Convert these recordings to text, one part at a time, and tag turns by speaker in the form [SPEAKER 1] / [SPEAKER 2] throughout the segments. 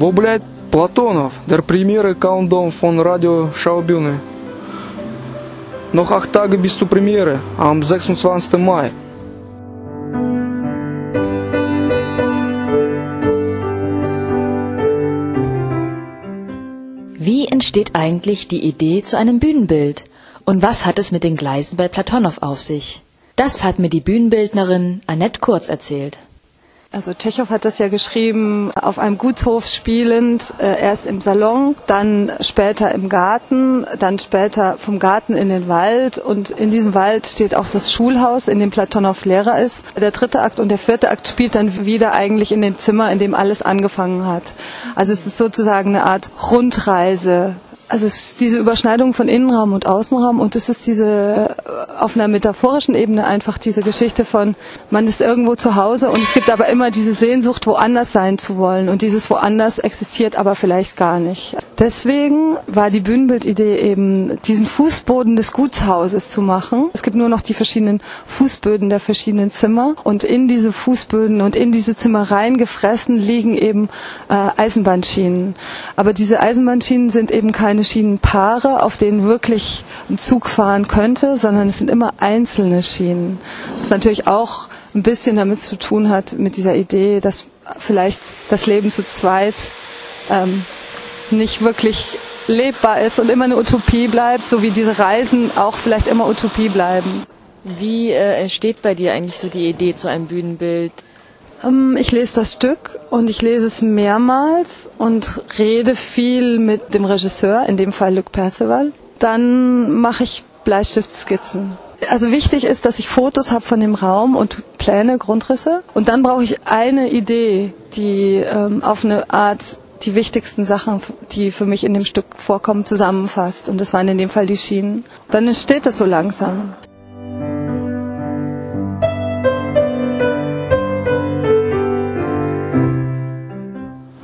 [SPEAKER 1] Wo bleibt Platonov, der Premiere Countdown von Radio Schaubühne? Noch acht Tage bis zur Premiere am 26. Mai.
[SPEAKER 2] Wie entsteht eigentlich die Idee zu einem Bühnenbild? Und was hat es mit den Gleisen bei Platonow auf sich? Das hat mir die Bühnenbildnerin Annette Kurz erzählt.
[SPEAKER 3] Also Tschechow hat das ja geschrieben, auf einem Gutshof spielend, äh, erst im Salon, dann später im Garten, dann später vom Garten in den Wald und in diesem Wald steht auch das Schulhaus, in dem Platonow Lehrer ist. Der dritte Akt und der vierte Akt spielt dann wieder eigentlich in dem Zimmer, in dem alles angefangen hat. Also es ist sozusagen eine Art Rundreise also es ist diese Überschneidung von Innenraum und Außenraum und es ist diese äh, auf einer metaphorischen Ebene einfach diese Geschichte von man ist irgendwo zu Hause und es gibt aber immer diese Sehnsucht woanders sein zu wollen und dieses woanders existiert aber vielleicht gar nicht. Deswegen war die Bühnenbildidee eben diesen Fußboden des Gutshauses zu machen. Es gibt nur noch die verschiedenen Fußböden der verschiedenen Zimmer und in diese Fußböden und in diese Zimmer reingefressen liegen eben äh, Eisenbahnschienen. Aber diese Eisenbahnschienen sind eben keine keine Schienenpaare, auf denen wirklich ein Zug fahren könnte, sondern es sind immer einzelne Schienen. Was natürlich auch ein bisschen damit zu tun hat, mit dieser Idee, dass vielleicht das Leben zu zweit ähm, nicht wirklich lebbar ist und immer eine Utopie bleibt, so wie diese Reisen auch vielleicht immer Utopie bleiben.
[SPEAKER 2] Wie äh, entsteht bei dir eigentlich so die Idee zu einem Bühnenbild?
[SPEAKER 3] Ähm, ich lese das Stück und ich lese es mehrmals und rede viel mit dem Regisseur, in dem Fall Luc Perceval. Dann mache ich Bleistiftskizzen. Also wichtig ist, dass ich Fotos habe von dem Raum und Pläne, Grundrisse. Und dann brauche ich eine Idee, die ähm, auf eine Art die wichtigsten Sachen, die für mich in dem Stück vorkommen, zusammenfasst. Und das waren in dem Fall die Schienen. Dann entsteht das so langsam.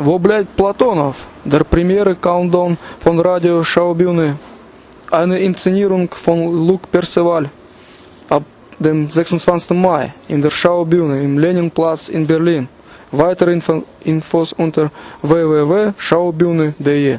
[SPEAKER 1] Wo bleibt Platonov, der Premiere Countdown von Radio Schaubühne? Eine Inszenierung von Luc Perceval ab dem 26. Mai in der Schaubühne im Leninplatz in Berlin. Weitere Infos unter www.schaubühne.de